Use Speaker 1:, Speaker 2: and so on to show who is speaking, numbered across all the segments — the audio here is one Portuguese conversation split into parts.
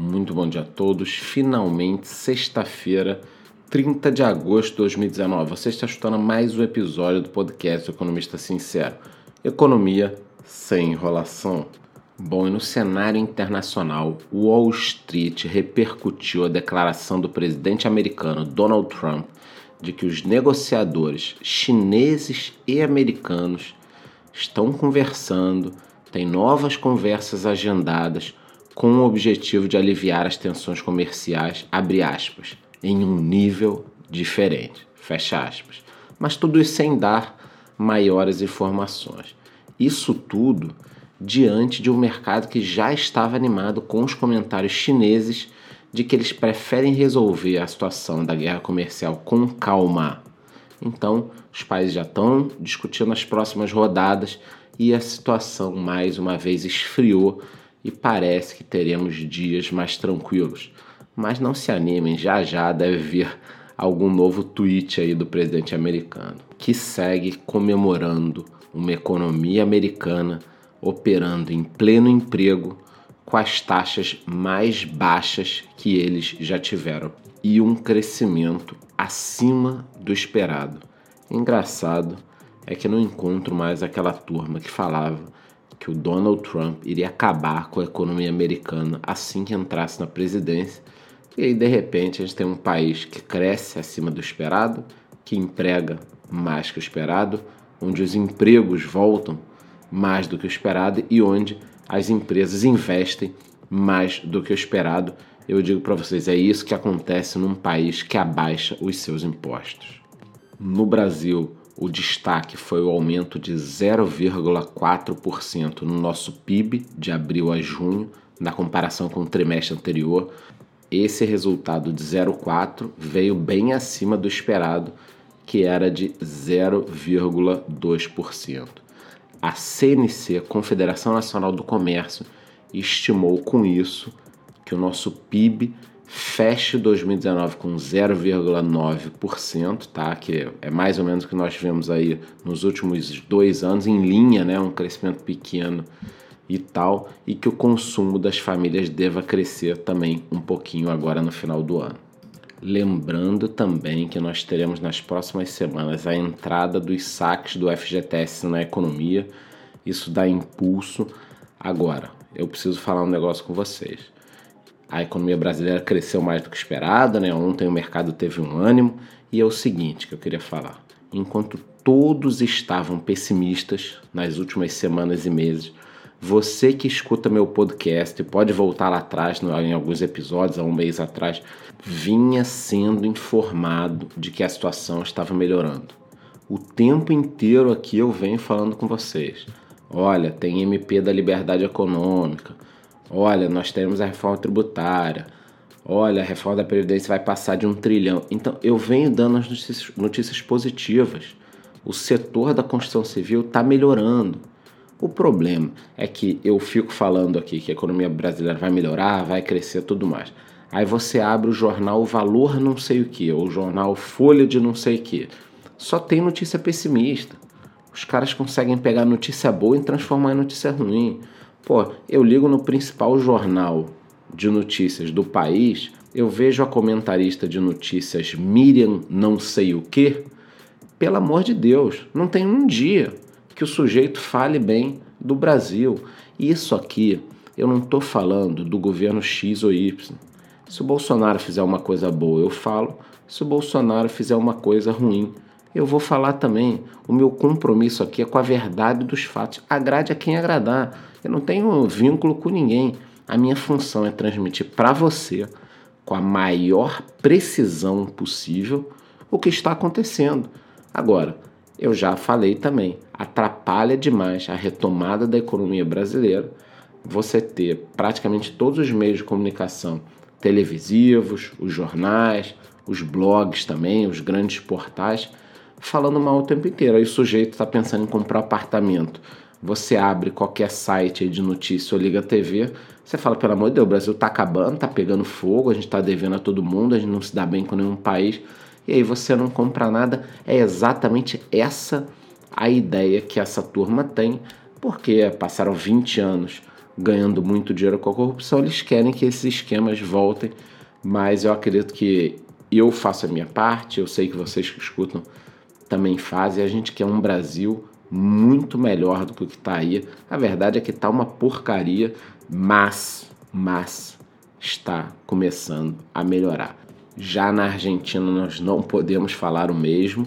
Speaker 1: Muito bom dia a todos. Finalmente, sexta-feira, 30 de agosto de 2019. Você está escutando mais um episódio do podcast Economista Sincero. Economia sem enrolação. Bom, e no cenário internacional, Wall Street repercutiu a declaração do presidente americano Donald Trump de que os negociadores chineses e americanos estão conversando, têm novas conversas agendadas com o objetivo de aliviar as tensões comerciais, abre aspas, em um nível diferente, fecha aspas. Mas tudo isso sem dar maiores informações. Isso tudo diante de um mercado que já estava animado com os comentários chineses de que eles preferem resolver a situação da guerra comercial com calma. Então, os países já estão discutindo as próximas rodadas e a situação mais uma vez esfriou e parece que teremos dias mais tranquilos. Mas não se animem, já já deve vir algum novo tweet aí do presidente americano, que segue comemorando uma economia americana operando em pleno emprego com as taxas mais baixas que eles já tiveram e um crescimento acima do esperado. Engraçado é que não encontro mais aquela turma que falava que o Donald Trump iria acabar com a economia americana assim que entrasse na presidência. E aí, de repente, a gente tem um país que cresce acima do esperado, que emprega mais que o esperado, onde os empregos voltam mais do que o esperado e onde as empresas investem mais do que o esperado. Eu digo para vocês, é isso que acontece num país que abaixa os seus impostos. No Brasil, o destaque foi o aumento de 0,4% no nosso PIB de abril a junho, na comparação com o trimestre anterior. Esse resultado de 0,4 veio bem acima do esperado, que era de 0,2%. A CNC, Confederação Nacional do Comércio, estimou com isso que o nosso PIB feche 2019 com 0,9%, tá? que é mais ou menos o que nós tivemos aí nos últimos dois anos, em linha, né? um crescimento pequeno e tal, e que o consumo das famílias deva crescer também um pouquinho agora no final do ano. Lembrando também que nós teremos nas próximas semanas a entrada dos saques do FGTS na economia, isso dá impulso. Agora, eu preciso falar um negócio com vocês a economia brasileira cresceu mais do que esperado, né? Ontem o mercado teve um ânimo e é o seguinte que eu queria falar. Enquanto todos estavam pessimistas nas últimas semanas e meses, você que escuta meu podcast pode voltar lá atrás, em alguns episódios, há um mês atrás, vinha sendo informado de que a situação estava melhorando. O tempo inteiro aqui eu venho falando com vocês. Olha, tem MP da liberdade econômica, Olha, nós temos a reforma tributária. Olha, a reforma da Previdência vai passar de um trilhão. Então, eu venho dando as notícias, notícias positivas. O setor da construção civil está melhorando. O problema é que eu fico falando aqui que a economia brasileira vai melhorar, vai crescer tudo mais. Aí você abre o jornal Valor não sei o que, ou o jornal Folha de não sei o que. Só tem notícia pessimista. Os caras conseguem pegar notícia boa e transformar em notícia ruim. Pô, eu ligo no principal jornal de notícias do país, eu vejo a comentarista de notícias Miriam não sei o que. Pelo amor de Deus, não tem um dia que o sujeito fale bem do Brasil. Isso aqui, eu não estou falando do governo X ou Y. Se o Bolsonaro fizer uma coisa boa, eu falo. Se o Bolsonaro fizer uma coisa ruim, eu vou falar também. O meu compromisso aqui é com a verdade dos fatos. Agrade a quem agradar. Eu não tenho vínculo com ninguém. A minha função é transmitir para você, com a maior precisão possível, o que está acontecendo. Agora, eu já falei também, atrapalha demais a retomada da economia brasileira você ter praticamente todos os meios de comunicação televisivos, os jornais, os blogs também, os grandes portais, falando mal o tempo inteiro. Aí o sujeito está pensando em comprar apartamento você abre qualquer site de notícia ou liga a TV, você fala, pelo amor de Deus, o Brasil tá acabando, tá pegando fogo, a gente tá devendo a todo mundo, a gente não se dá bem com nenhum país, e aí você não compra nada. É exatamente essa a ideia que essa turma tem, porque passaram 20 anos ganhando muito dinheiro com a corrupção, eles querem que esses esquemas voltem, mas eu acredito que eu faço a minha parte, eu sei que vocês que escutam também fazem, a gente quer um Brasil muito melhor do que o que está aí. A verdade é que está uma porcaria, mas, mas está começando a melhorar. Já na Argentina nós não podemos falar o mesmo.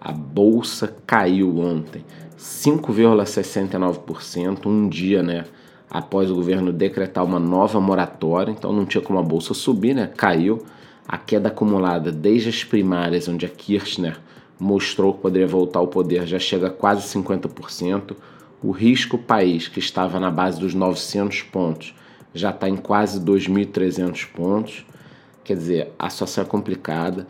Speaker 1: A bolsa caiu ontem 5,69%, um dia, né, após o governo decretar uma nova moratória, então não tinha como a bolsa subir, né? Caiu. A queda acumulada desde as primárias, onde a Kirchner mostrou que poderia voltar ao poder, já chega a quase 50%. O risco país, que estava na base dos 900 pontos, já está em quase 2.300 pontos. Quer dizer, a situação é complicada.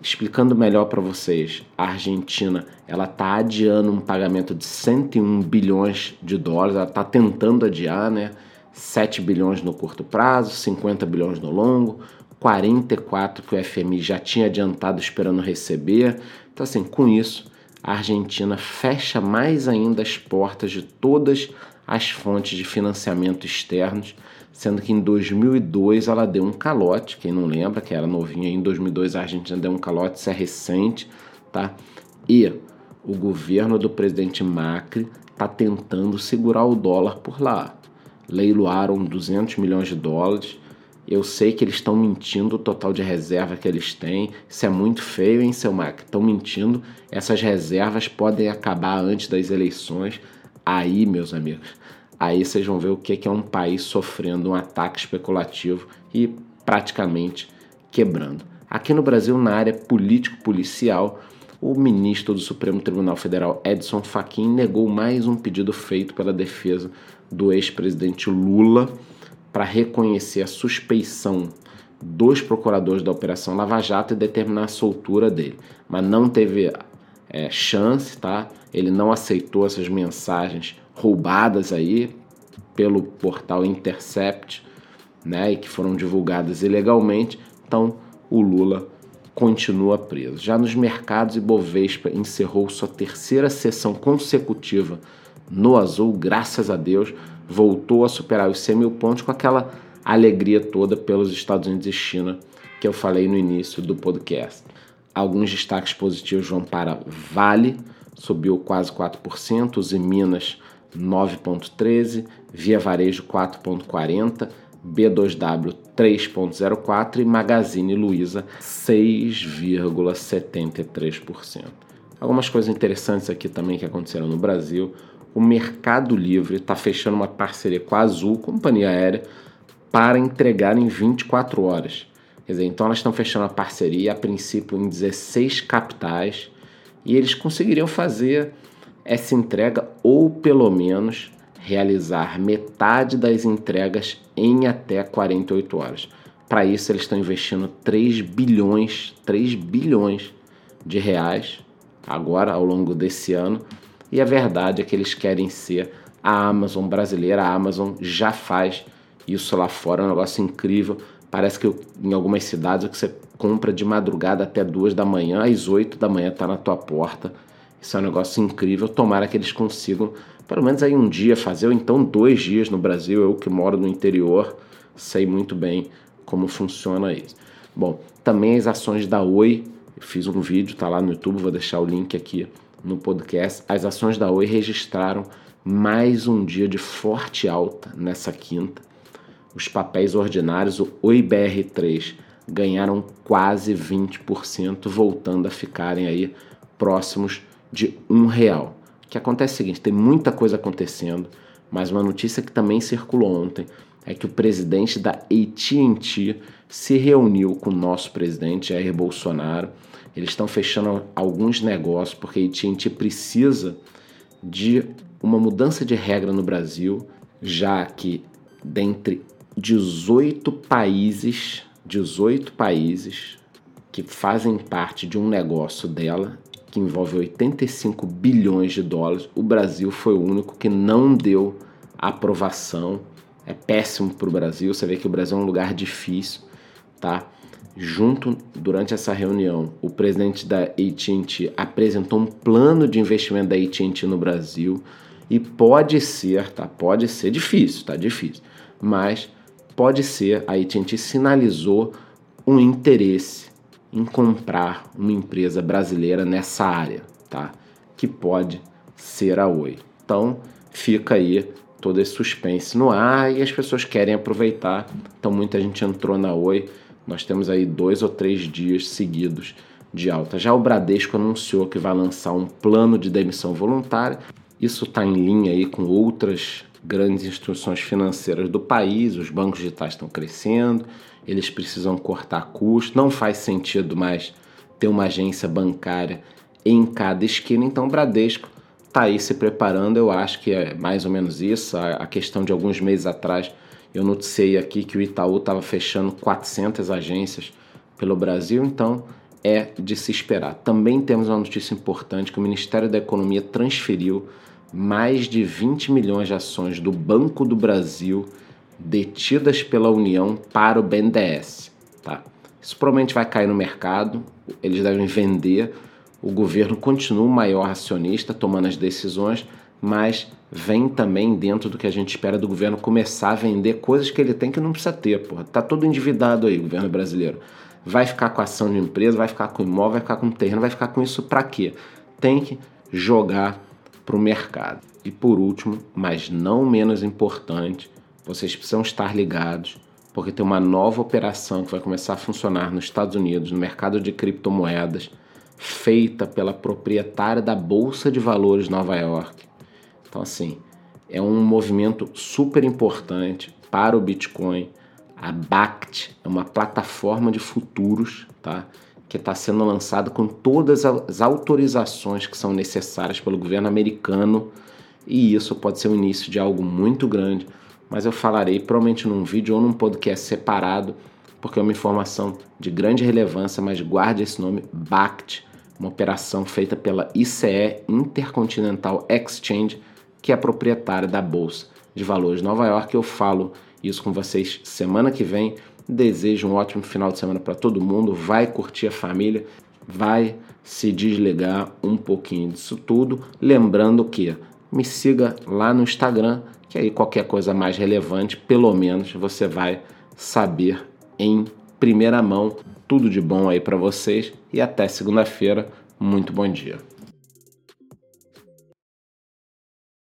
Speaker 1: Explicando melhor para vocês, a Argentina ela está adiando um pagamento de 101 bilhões de dólares, ela está tentando adiar, né? 7 bilhões no curto prazo, 50 bilhões no longo, 44 que o FMI já tinha adiantado esperando receber. Então, assim, com isso, a Argentina fecha mais ainda as portas de todas as fontes de financiamento externos sendo que em 2002 ela deu um calote, quem não lembra, que era novinha, em 2002 a Argentina deu um calote, isso é recente, tá? E o governo do presidente Macri está tentando segurar o dólar por lá. Leiloaram 200 milhões de dólares. Eu sei que eles estão mentindo o total de reserva que eles têm. Isso é muito feio, hein, seu Macri? Estão mentindo. Essas reservas podem acabar antes das eleições. Aí, meus amigos, aí vocês vão ver o que é um país sofrendo um ataque especulativo e praticamente quebrando. Aqui no Brasil, na área político-policial, o ministro do Supremo Tribunal Federal, Edson Fachin, negou mais um pedido feito pela defesa do ex-presidente Lula para reconhecer a suspeição dos procuradores da Operação Lava Jato e determinar a soltura dele. Mas não teve é, chance, tá? Ele não aceitou essas mensagens roubadas aí pelo portal Intercept, né, e que foram divulgadas ilegalmente. Então, o Lula continua preso. Já nos mercados, Ibovespa encerrou sua terceira sessão consecutiva no azul, graças a Deus, voltou a superar os 100 mil pontos com aquela alegria toda pelos Estados Unidos e China que eu falei no início do podcast. Alguns destaques positivos vão para Vale, subiu quase 4%, os Minas 9,13%, Via Varejo 4,40%, B2W 3,04% e Magazine Luiza 6,73%. Algumas coisas interessantes aqui também que aconteceram no Brasil. O Mercado Livre está fechando uma parceria com a Azul, companhia aérea, para entregar em 24 horas. Quer dizer, então elas estão fechando a parceria a princípio em 16 capitais e eles conseguiriam fazer essa entrega ou pelo menos realizar metade das entregas em até 48 horas. Para isso eles estão investindo 3 bilhões, 3 bilhões de reais agora ao longo desse ano. E a verdade é que eles querem ser a Amazon brasileira. A Amazon já faz isso lá fora, é um negócio incrível. Parece que em algumas cidades o que você compra de madrugada até duas da manhã, às 8 da manhã está na tua porta. Isso é um negócio incrível. Tomara que eles consigam, pelo menos aí um dia fazer, ou então dois dias no Brasil. Eu que moro no interior, sei muito bem como funciona isso. Bom, também as ações da Oi, eu fiz um vídeo, tá lá no YouTube, vou deixar o link aqui no podcast. As ações da Oi registraram mais um dia de forte alta nessa quinta. Os papéis ordinários, o Oi BR3, ganharam quase 20%, voltando a ficarem aí próximos de um real. O que acontece é o seguinte: tem muita coisa acontecendo, mas uma notícia que também circulou ontem é que o presidente da AT&T se reuniu com o nosso presidente Jair Bolsonaro. Eles estão fechando alguns negócios porque a AT&T precisa de uma mudança de regra no Brasil, já que dentre 18 países, 18 países que fazem parte de um negócio dela, que envolve 85 bilhões de dólares, o Brasil foi o único que não deu aprovação. É péssimo para o Brasil. Você vê que o Brasil é um lugar difícil, tá? Junto durante essa reunião, o presidente da AT&T apresentou um plano de investimento da AT&T no Brasil E pode ser, tá? Pode ser difícil, tá difícil. Mas pode ser, a AT&T sinalizou um interesse em comprar uma empresa brasileira nessa área, tá? Que pode ser a Oi. Então, fica aí todo esse suspense no ar e as pessoas querem aproveitar. Então, muita gente entrou na Oi. Nós temos aí dois ou três dias seguidos de alta. Já o Bradesco anunciou que vai lançar um plano de demissão voluntária. Isso está em linha aí com outras grandes instituições financeiras do país. Os bancos digitais estão crescendo, eles precisam cortar custos. Não faz sentido mais ter uma agência bancária em cada esquina. Então, o Bradesco está aí se preparando. Eu acho que é mais ou menos isso. A questão de alguns meses atrás, eu noticiei aqui que o Itaú estava fechando 400 agências pelo Brasil. Então, é de se esperar. Também temos uma notícia importante que o Ministério da Economia transferiu mais de 20 milhões de ações do Banco do Brasil detidas pela União para o BNDES. Tá? Isso provavelmente vai cair no mercado, eles devem vender. O governo continua o maior acionista tomando as decisões, mas vem também dentro do que a gente espera do governo começar a vender coisas que ele tem que não precisa ter. Porra. Tá todo endividado aí, governo brasileiro vai ficar com ação de empresa, vai ficar com imóvel, vai ficar com terreno, vai ficar com isso para quê? Tem que jogar para o mercado. E por último, mas não menos importante, vocês precisam estar ligados, porque tem uma nova operação que vai começar a funcionar nos Estados Unidos, no mercado de criptomoedas, feita pela proprietária da Bolsa de Valores Nova York. Então, assim, é um movimento super importante para o Bitcoin. A BACT é uma plataforma de futuros, tá? que está sendo lançada com todas as autorizações que são necessárias pelo governo americano. E isso pode ser o início de algo muito grande, mas eu falarei provavelmente num vídeo ou num podcast separado, porque é uma informação de grande relevância, mas guarde esse nome, BACT, uma operação feita pela ICE Intercontinental Exchange, que é proprietária da Bolsa de Valores de Nova York. Eu falo isso com vocês semana que vem. Desejo um ótimo final de semana para todo mundo. Vai curtir a família, vai se desligar um pouquinho disso tudo. Lembrando que me siga lá no Instagram, que aí qualquer coisa mais relevante, pelo menos você vai saber em primeira mão. Tudo de bom aí para vocês e até segunda-feira. Muito bom dia.